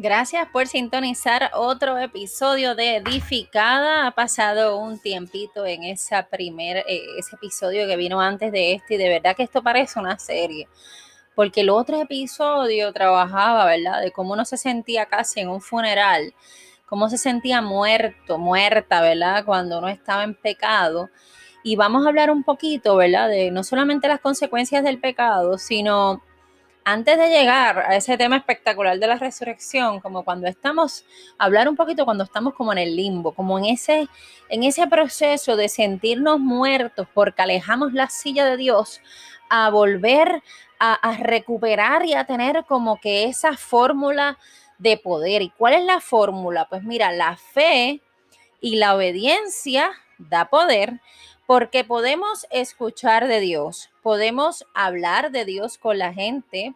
Gracias por sintonizar otro episodio de Edificada. Ha pasado un tiempito en esa primer, eh, ese episodio que vino antes de este y de verdad que esto parece una serie. Porque el otro episodio trabajaba, ¿verdad? De cómo uno se sentía casi en un funeral, cómo se sentía muerto, muerta, ¿verdad? Cuando uno estaba en pecado. Y vamos a hablar un poquito, ¿verdad? De no solamente las consecuencias del pecado, sino antes de llegar a ese tema espectacular de la resurrección, como cuando estamos, hablar un poquito cuando estamos como en el limbo, como en ese, en ese proceso de sentirnos muertos porque alejamos la silla de Dios, a volver a, a recuperar y a tener como que esa fórmula de poder. ¿Y cuál es la fórmula? Pues mira, la fe y la obediencia da poder porque podemos escuchar de Dios, podemos hablar de Dios con la gente,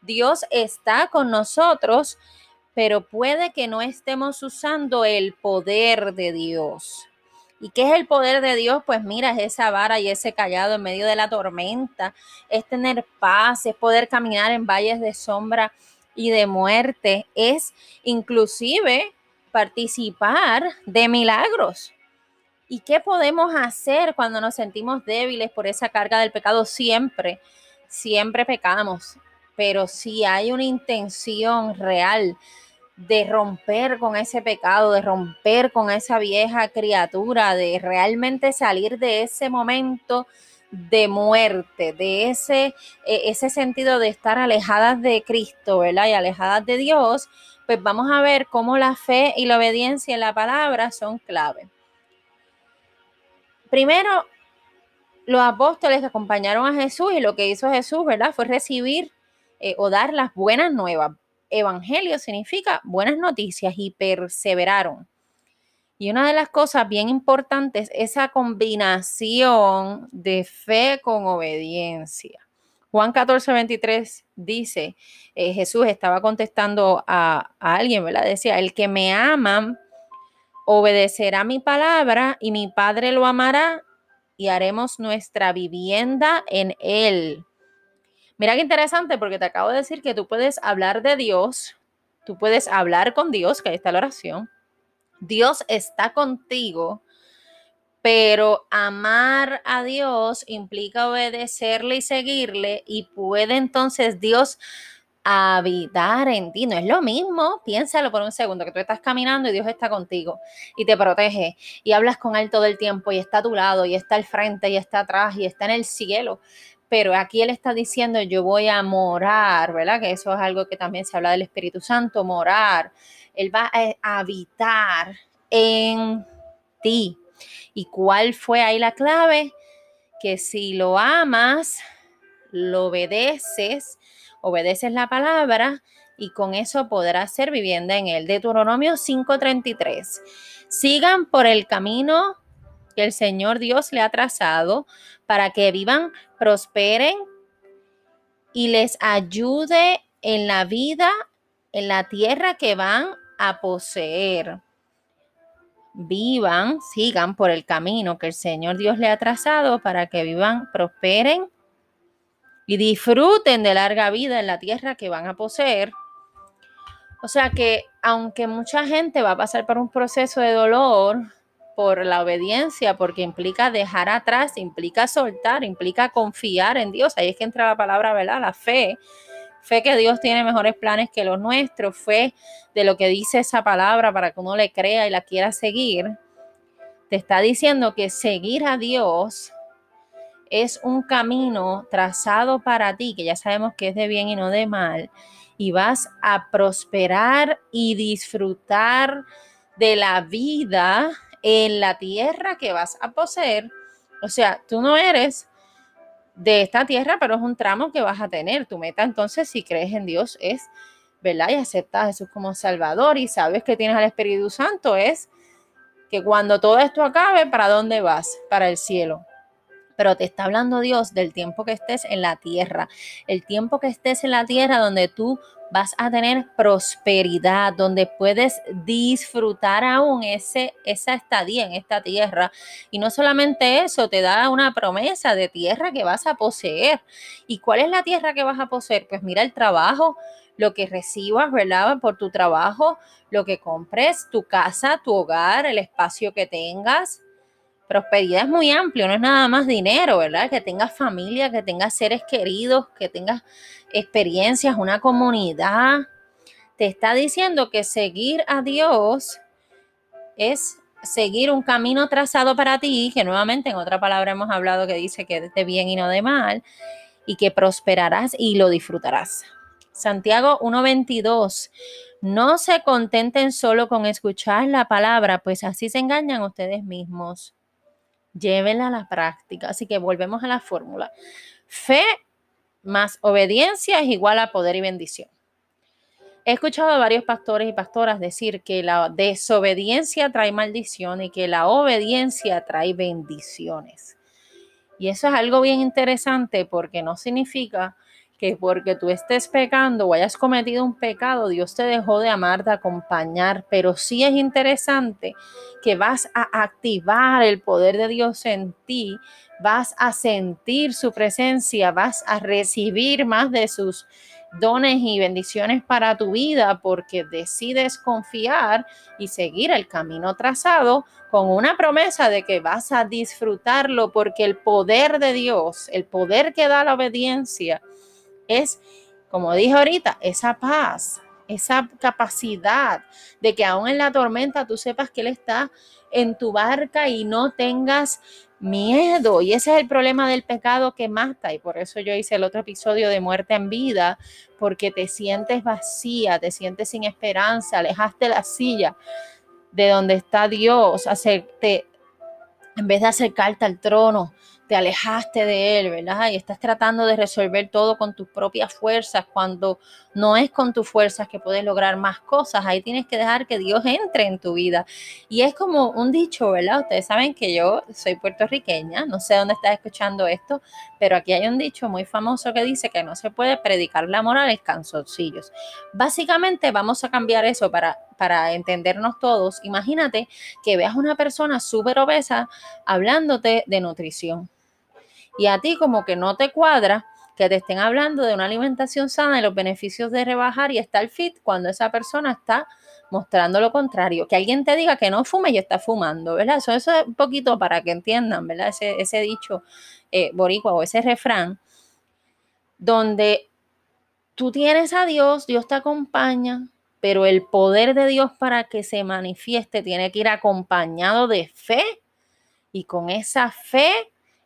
Dios está con nosotros, pero puede que no estemos usando el poder de Dios. ¿Y qué es el poder de Dios? Pues mira, es esa vara y ese callado en medio de la tormenta, es tener paz, es poder caminar en valles de sombra y de muerte, es inclusive participar de milagros. ¿Y qué podemos hacer cuando nos sentimos débiles por esa carga del pecado? Siempre, siempre pecamos, pero si hay una intención real de romper con ese pecado, de romper con esa vieja criatura, de realmente salir de ese momento de muerte, de ese, e, ese sentido de estar alejadas de Cristo, ¿verdad? Y alejadas de Dios, pues vamos a ver cómo la fe y la obediencia en la palabra son clave. Primero, los apóstoles que acompañaron a Jesús y lo que hizo Jesús, ¿verdad? Fue recibir eh, o dar las buenas nuevas. Evangelio significa buenas noticias y perseveraron. Y una de las cosas bien importantes es esa combinación de fe con obediencia. Juan 14, 23 dice, eh, Jesús estaba contestando a, a, alguien, ¿verdad? Decía, el que me ama obedecerá mi palabra y mi Padre lo amará y haremos nuestra vivienda en él. Mira qué interesante porque te acabo de decir que tú puedes hablar de Dios, tú puedes hablar con Dios, que ahí está la oración. Dios está contigo, pero amar a Dios implica obedecerle y seguirle y puede entonces Dios habitar en ti. No es lo mismo, piénsalo por un segundo, que tú estás caminando y Dios está contigo y te protege y hablas con Él todo el tiempo y está a tu lado y está al frente y está atrás y está en el cielo. Pero aquí Él está diciendo, yo voy a morar, ¿verdad? Que eso es algo que también se habla del Espíritu Santo, morar. Él va a habitar en ti. ¿Y cuál fue ahí la clave? Que si lo amas, lo obedeces, obedeces la palabra y con eso podrás ser vivienda en él. Deuteronomio 5:33. Sigan por el camino que el Señor Dios le ha trazado para que vivan, prosperen y les ayude en la vida, en la tierra que van a poseer. Vivan, sigan por el camino que el Señor Dios le ha trazado para que vivan, prosperen y disfruten de larga vida en la tierra que van a poseer. O sea que aunque mucha gente va a pasar por un proceso de dolor por la obediencia, porque implica dejar atrás, implica soltar, implica confiar en Dios, ahí es que entra la palabra, ¿verdad? La fe. Fe que Dios tiene mejores planes que los nuestros, fe de lo que dice esa palabra para que uno le crea y la quiera seguir. Te está diciendo que seguir a Dios es un camino trazado para ti, que ya sabemos que es de bien y no de mal, y vas a prosperar y disfrutar de la vida en la tierra que vas a poseer. O sea, tú no eres de esta tierra, pero es un tramo que vas a tener. Tu meta entonces, si crees en Dios, es, ¿verdad? Y aceptas a Jesús como Salvador y sabes que tienes al Espíritu Santo, es que cuando todo esto acabe, ¿para dónde vas? Para el cielo pero te está hablando Dios del tiempo que estés en la tierra, el tiempo que estés en la tierra donde tú vas a tener prosperidad, donde puedes disfrutar aún ese, esa estadía en esta tierra. Y no solamente eso, te da una promesa de tierra que vas a poseer. ¿Y cuál es la tierra que vas a poseer? Pues mira el trabajo, lo que recibas, ¿verdad? Por tu trabajo, lo que compres, tu casa, tu hogar, el espacio que tengas. Prosperidad es muy amplio, no es nada más dinero, ¿verdad? Que tengas familia, que tengas seres queridos, que tengas experiencias, una comunidad. Te está diciendo que seguir a Dios es seguir un camino trazado para ti, que nuevamente en otra palabra hemos hablado que dice que de bien y no de mal, y que prosperarás y lo disfrutarás. Santiago 1.22. No se contenten solo con escuchar la palabra, pues así se engañan ustedes mismos. Llévenla a la práctica. Así que volvemos a la fórmula. Fe más obediencia es igual a poder y bendición. He escuchado a varios pastores y pastoras decir que la desobediencia trae maldición y que la obediencia trae bendiciones. Y eso es algo bien interesante porque no significa que porque tú estés pecando o hayas cometido un pecado, Dios te dejó de amar, de acompañar, pero sí es interesante que vas a activar el poder de Dios en ti, vas a sentir su presencia, vas a recibir más de sus dones y bendiciones para tu vida porque decides confiar y seguir el camino trazado con una promesa de que vas a disfrutarlo porque el poder de Dios, el poder que da la obediencia, es, como dije ahorita, esa paz, esa capacidad de que aún en la tormenta tú sepas que Él está en tu barca y no tengas miedo. Y ese es el problema del pecado que mata. Y por eso yo hice el otro episodio de muerte en vida, porque te sientes vacía, te sientes sin esperanza, alejaste la silla de donde está Dios, hacerte, en vez de acercarte al trono, te alejaste de Él, ¿verdad? Y estás tratando de resolver todo con tus propias fuerzas, cuando no es con tus fuerzas que puedes lograr más cosas. Ahí tienes que dejar que Dios entre en tu vida. Y es como un dicho, ¿verdad? Ustedes saben que yo soy puertorriqueña, no sé dónde estás escuchando esto, pero aquí hay un dicho muy famoso que dice que no se puede predicar la moral en canzoncillos. Básicamente vamos a cambiar eso para para entendernos todos, imagínate que veas una persona súper obesa hablándote de nutrición y a ti como que no te cuadra que te estén hablando de una alimentación sana y los beneficios de rebajar y estar fit cuando esa persona está mostrando lo contrario. Que alguien te diga que no fume y está fumando, ¿verdad? Eso, eso es un poquito para que entiendan, ¿verdad? Ese, dicho eh, boricua o ese refrán, donde tú tienes a Dios, Dios te acompaña, pero el poder de Dios para que se manifieste tiene que ir acompañado de fe y con esa fe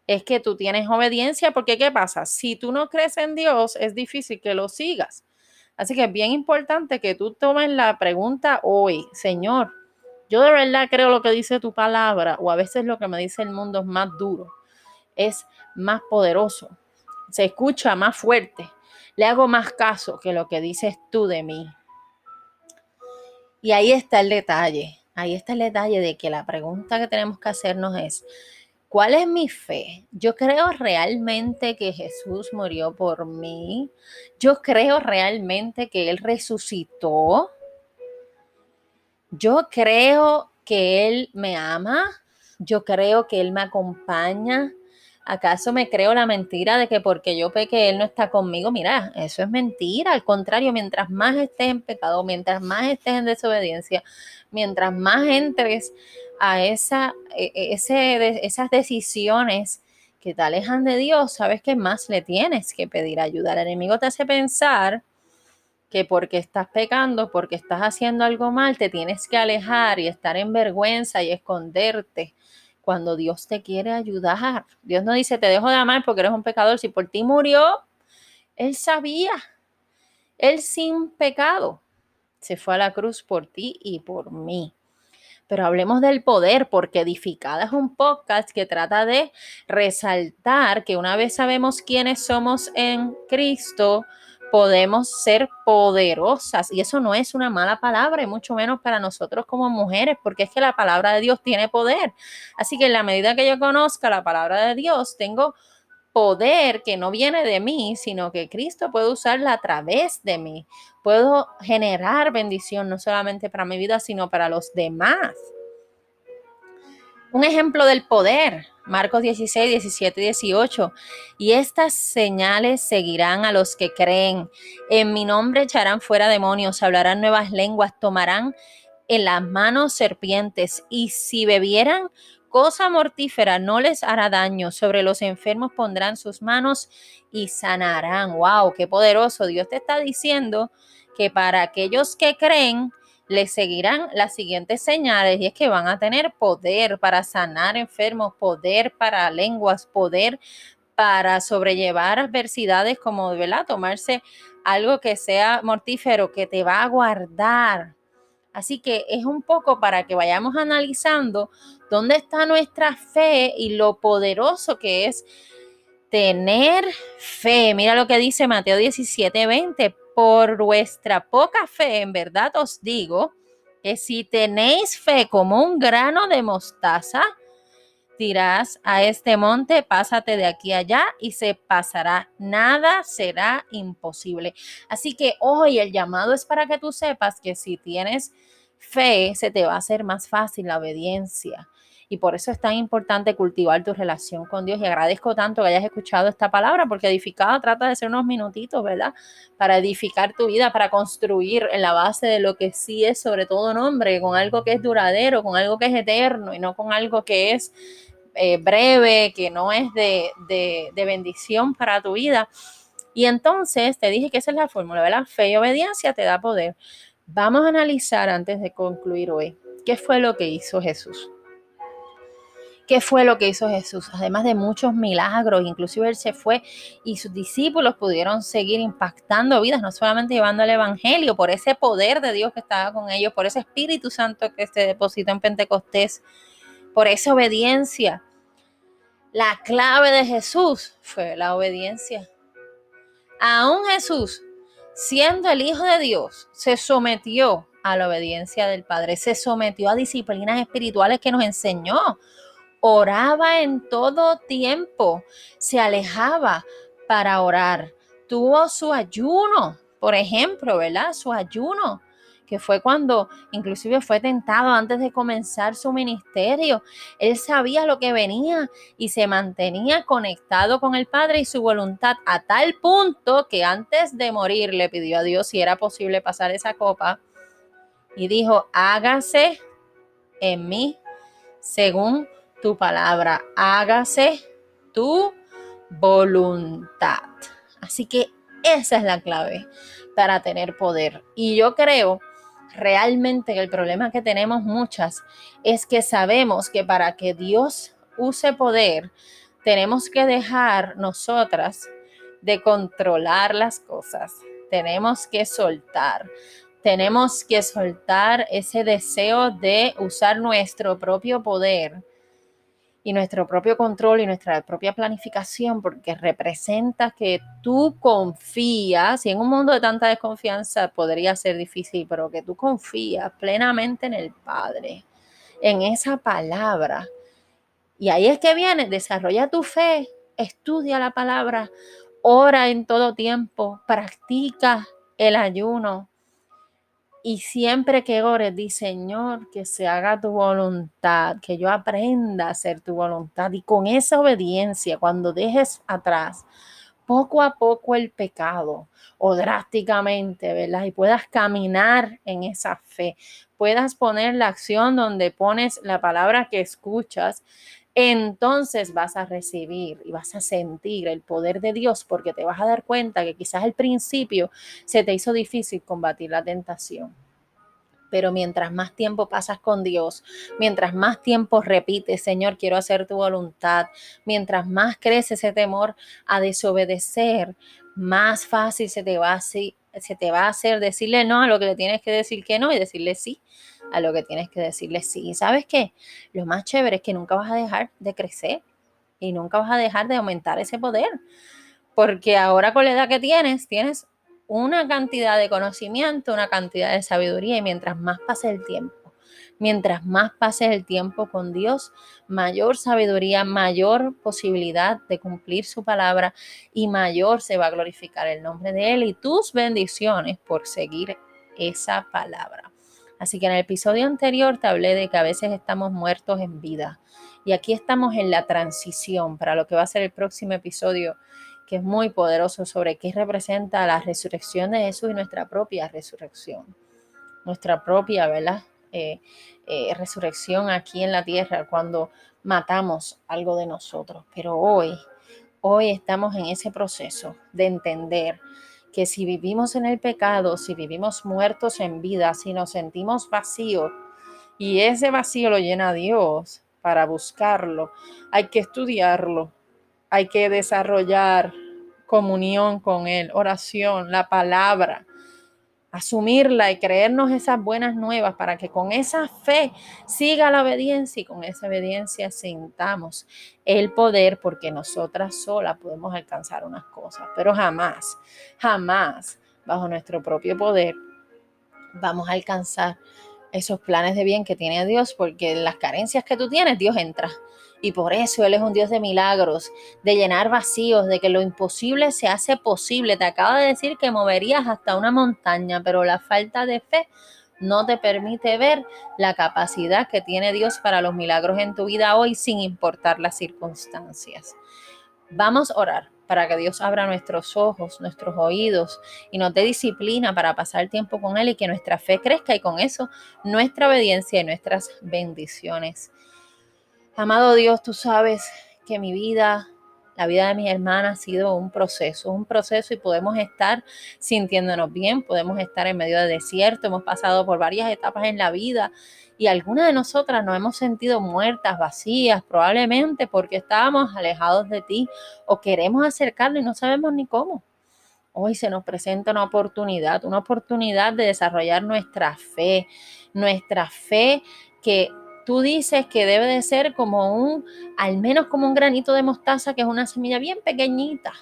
es que tú tienes obediencia, porque ¿qué pasa? Si tú no crees en Dios, es difícil que lo sigas. Así que es bien importante que tú tomes la pregunta hoy, Señor, yo de verdad creo lo que dice tu palabra, o a veces lo que me dice el mundo es más duro, es más poderoso, se escucha más fuerte, le hago más caso que lo que dices tú de mí. Y ahí está el detalle, ahí está el detalle de que la pregunta que tenemos que hacernos es, ¿Cuál es mi fe? Yo creo realmente que Jesús murió por mí. Yo creo realmente que Él resucitó. Yo creo que Él me ama. Yo creo que Él me acompaña. ¿Acaso me creo la mentira de que porque yo peque Él no está conmigo? Mira, eso es mentira. Al contrario, mientras más estés en pecado, mientras más estés en desobediencia, mientras más entres a esa, e, e, ese, esas decisiones que te alejan de Dios, sabes que más le tienes que pedir ayuda. El enemigo te hace pensar que porque estás pecando, porque estás haciendo algo mal, te tienes que alejar y estar en vergüenza y esconderte cuando Dios te quiere ayudar. Dios no dice, te dejo de amar porque eres un pecador. Si por ti murió, Él sabía. Él sin pecado se fue a la cruz por ti y por mí pero hablemos del poder, porque Edificada es un podcast que trata de resaltar que una vez sabemos quiénes somos en Cristo, podemos ser poderosas. Y eso no es una mala palabra, y mucho menos para nosotros como mujeres, porque es que la palabra de Dios tiene poder. Así que en la medida que yo conozca la palabra de Dios, tengo poder que no viene de mí, sino que Cristo puede usarla a través de mí. Puedo generar bendición no solamente para mi vida, sino para los demás. Un ejemplo del poder, Marcos 16, 17 y 18. Y estas señales seguirán a los que creen. En mi nombre echarán fuera demonios, hablarán nuevas lenguas, tomarán en las manos serpientes y si bebieran cosa mortífera no les hará daño. Sobre los enfermos pondrán sus manos y sanarán. ¡Wow! ¡Qué poderoso! Dios te está diciendo que para aquellos que creen, les seguirán las siguientes señales y es que van a tener poder para sanar enfermos, poder para lenguas, poder para sobrellevar adversidades como, ¿verdad? Tomarse algo que sea mortífero, que te va a guardar Así que es un poco para que vayamos analizando dónde está nuestra fe y lo poderoso que es tener fe. Mira lo que dice Mateo 17, 20. Por vuestra poca fe, en verdad os digo que si tenéis fe como un grano de mostaza, dirás a este monte, pásate de aquí allá y se pasará. Nada será imposible. Así que hoy el llamado es para que tú sepas que si tienes fe, se te va a hacer más fácil la obediencia. Y por eso es tan importante cultivar tu relación con Dios. Y agradezco tanto que hayas escuchado esta palabra, porque edificada trata de ser unos minutitos, ¿verdad? Para edificar tu vida, para construir en la base de lo que sí es sobre todo nombre, con algo que es duradero, con algo que es eterno y no con algo que es eh, breve, que no es de, de, bendición para tu vida. Y entonces te dije que esa es la fórmula, ¿verdad? Fe y obediencia te da poder. Vamos a analizar antes de concluir hoy qué fue lo que hizo Jesús. ¿Qué fue lo que hizo Jesús? Además de muchos milagros, inclusive él se fue y sus discípulos pudieron seguir impactando vidas, no solamente llevando el Evangelio, por ese poder de Dios que estaba con ellos, por ese Espíritu Santo que se depositó en Pentecostés, por esa obediencia. La clave de Jesús fue la obediencia. Aún Jesús, siendo el Hijo de Dios, se sometió a la obediencia del Padre, se sometió a disciplinas espirituales que nos enseñó. Oraba en todo tiempo, se alejaba para orar. Tuvo su ayuno, por ejemplo, ¿verdad? Su ayuno que fue cuando inclusive fue tentado antes de comenzar su ministerio. Él sabía lo que venía y se mantenía conectado con el Padre y su voluntad a tal punto que antes de morir le pidió a Dios si era posible pasar esa copa y dijo, hágase en mí según tu palabra, hágase tu voluntad. Así que esa es la clave para tener poder. Y yo creo realmente el problema que tenemos muchas es que sabemos que para que Dios use poder, tenemos que dejar nosotras de controlar las cosas. Tenemos que soltar. Tenemos que soltar ese deseo de usar nuestro propio poder y nuestro propio control y nuestra propia planificación, porque representa que tú confías, y en un mundo de tanta desconfianza podría ser difícil, pero que tú confías plenamente en el Padre, en esa palabra. Y ahí es que viene, desarrolla tu fe, estudia la palabra, ora en todo tiempo, practica el ayuno, y siempre que ores, di Señor, que se haga tu voluntad, que yo aprenda a hacer tu voluntad. Y con esa obediencia, cuando dejes atrás poco a poco el pecado o drásticamente, ¿verdad? Y puedas caminar en esa fe, puedas poner la acción donde pones la palabra que escuchas, entonces vas a recibir y vas a sentir el poder de Dios porque te vas a dar cuenta que quizás al principio se te hizo difícil combatir la tentación. Pero mientras más tiempo pasas con Dios, mientras más tiempo repites, Señor, quiero hacer tu voluntad, mientras más crece ese temor a desobedecer, más fácil se te va a, hacer decirle no a lo que le tienes que decir que no y decirle sí a lo que tienes que decirle sí. sabes qué? Lo más chévere es que nunca vas a dejar de crecer y nunca vas a dejar de aumentar ese poder. Porque ahora con la edad que tienes, tienes una cantidad de conocimiento, una cantidad de sabiduría y mientras más pase el tiempo, mientras más pase el tiempo con Dios, mayor sabiduría, mayor posibilidad de cumplir su palabra y mayor se va a glorificar el nombre de Él y tus bendiciones por seguir esa palabra. Así que en el episodio anterior te hablé de que a veces estamos muertos en vida. Y aquí estamos en la transición para lo que va a ser el próximo episodio, que es muy poderoso sobre qué representa la resurrección de Jesús y nuestra propia resurrección. Nuestra propia, ¿verdad? Eh, eh, resurrección aquí en la tierra cuando matamos algo de nosotros. Pero hoy, hoy estamos en ese proceso de entender que si vivimos en el pecado, si vivimos muertos en vida, si nos sentimos vacíos y ese vacío lo llena Dios para buscarlo, hay que estudiarlo, hay que desarrollar comunión con Él, oración, la palabra, asumirla y creernos esas buenas nuevas para que con esa fe siga la obediencia y con esa obediencia sintamos el poder porque nosotras solas podemos alcanzar unas cosas, pero jamás, jamás bajo nuestro propio poder vamos a alcanzar esos planes de bien que tiene Dios porque las carencias que tú tienes, Dios entra. Y por eso Él es un Dios de milagros, de llenar vacíos, de que lo imposible se hace posible. Te acabo de decir que moverías hasta una montaña, pero la falta de fe no te permite ver la capacidad que tiene Dios para los milagros en tu vida hoy sin importar las circunstancias. Vamos a orar para que Dios abra nuestros ojos, nuestros oídos y nos dé disciplina para pasar tiempo con Él y que nuestra fe crezca y con eso nuestra obediencia y nuestras bendiciones. Amado Dios, tú sabes que mi vida, la vida de mi hermana ha sido un proceso, un proceso y podemos estar sintiéndonos bien, podemos estar en medio de desierto, hemos pasado por varias etapas en la vida y algunas de nosotras nos hemos sentido muertas, vacías, probablemente porque estábamos alejados de ti o queremos acercarnos y no sabemos ni cómo. Hoy se nos presenta una oportunidad, una oportunidad de desarrollar nuestra fe, nuestra fe que tú dices que debe de ser como un, al menos como un granito de mostaza, que es una semilla bien pequeñita.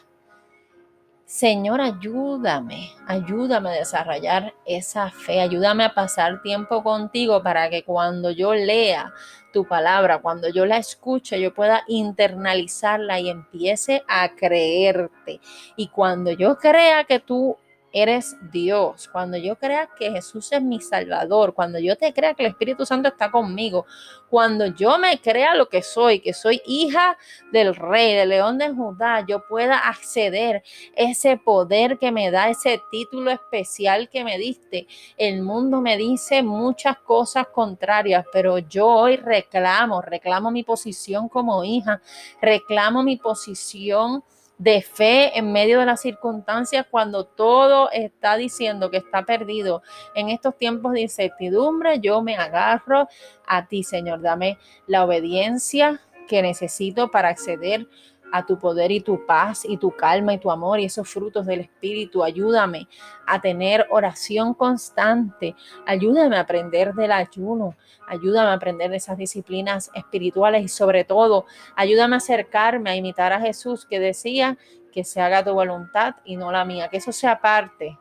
Señor, ayúdame, ayúdame a desarrollar esa fe, ayúdame a pasar tiempo contigo para que cuando yo lea tu palabra, cuando yo la escuche, yo pueda internalizarla y empiece a creerte. Y cuando yo crea que tú eres Dios, cuando yo crea que Jesús es mi Salvador, cuando yo te crea que el Espíritu Santo está conmigo, cuando yo me crea lo que soy, que soy hija del Rey, del León de Judá, yo pueda acceder ese poder que me da, ese título especial que me diste. El mundo me dice muchas cosas contrarias, pero yo hoy reclamo, reclamo mi posición como hija, reclamo mi posición de fe en medio de las circunstancias cuando todo está diciendo que está perdido. En estos tiempos de incertidumbre, yo me agarro a ti, Señor. Dame la obediencia que necesito para acceder a tu poder y tu paz y tu calma y tu amor y esos frutos del Espíritu. Ayúdame a tener oración constante. Ayúdame a aprender del ayuno. Ayúdame a aprender de esas disciplinas espirituales y sobre todo, ayúdame a acercarme a imitar a Jesús que decía que se haga tu voluntad y no la mía. Que eso sea parte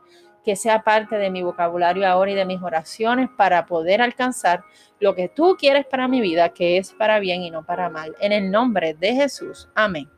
que sea parte de mi vocabulario ahora y de mis oraciones para poder alcanzar lo que tú quieres para mi vida, que es para bien y no para mal. En el nombre de Jesús. Amén.